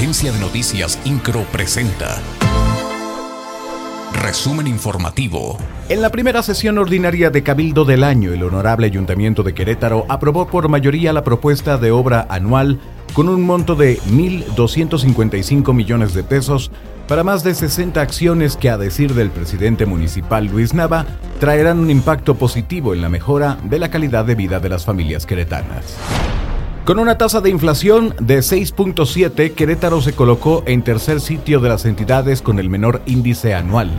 Agencia de Noticias Incro presenta. Resumen informativo. En la primera sesión ordinaria de Cabildo del año, el Honorable Ayuntamiento de Querétaro aprobó por mayoría la propuesta de obra anual con un monto de 1.255 millones de pesos para más de 60 acciones que, a decir del presidente municipal Luis Nava, traerán un impacto positivo en la mejora de la calidad de vida de las familias queretanas. Con una tasa de inflación de 6.7, Querétaro se colocó en tercer sitio de las entidades con el menor índice anual.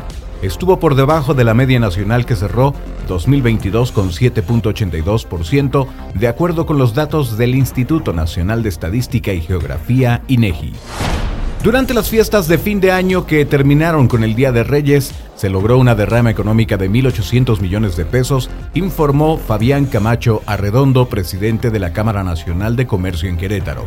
Estuvo por debajo de la media nacional que cerró 2022 con 7.82%, de acuerdo con los datos del Instituto Nacional de Estadística y Geografía, INEGI. Durante las fiestas de fin de año que terminaron con el Día de Reyes, se logró una derrama económica de 1.800 millones de pesos, informó Fabián Camacho Arredondo, presidente de la Cámara Nacional de Comercio en Querétaro.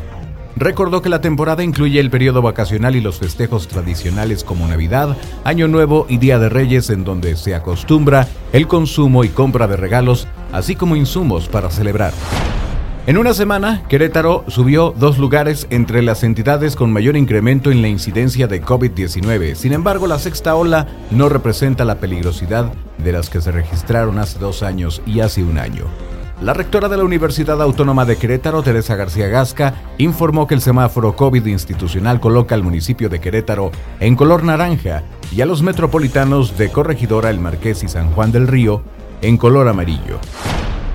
Recordó que la temporada incluye el periodo vacacional y los festejos tradicionales como Navidad, Año Nuevo y Día de Reyes en donde se acostumbra el consumo y compra de regalos, así como insumos para celebrar. En una semana, Querétaro subió dos lugares entre las entidades con mayor incremento en la incidencia de COVID-19. Sin embargo, la sexta ola no representa la peligrosidad de las que se registraron hace dos años y hace un año. La rectora de la Universidad Autónoma de Querétaro, Teresa García Gasca, informó que el semáforo COVID institucional coloca al municipio de Querétaro en color naranja y a los metropolitanos de Corregidora, El Marqués y San Juan del Río en color amarillo.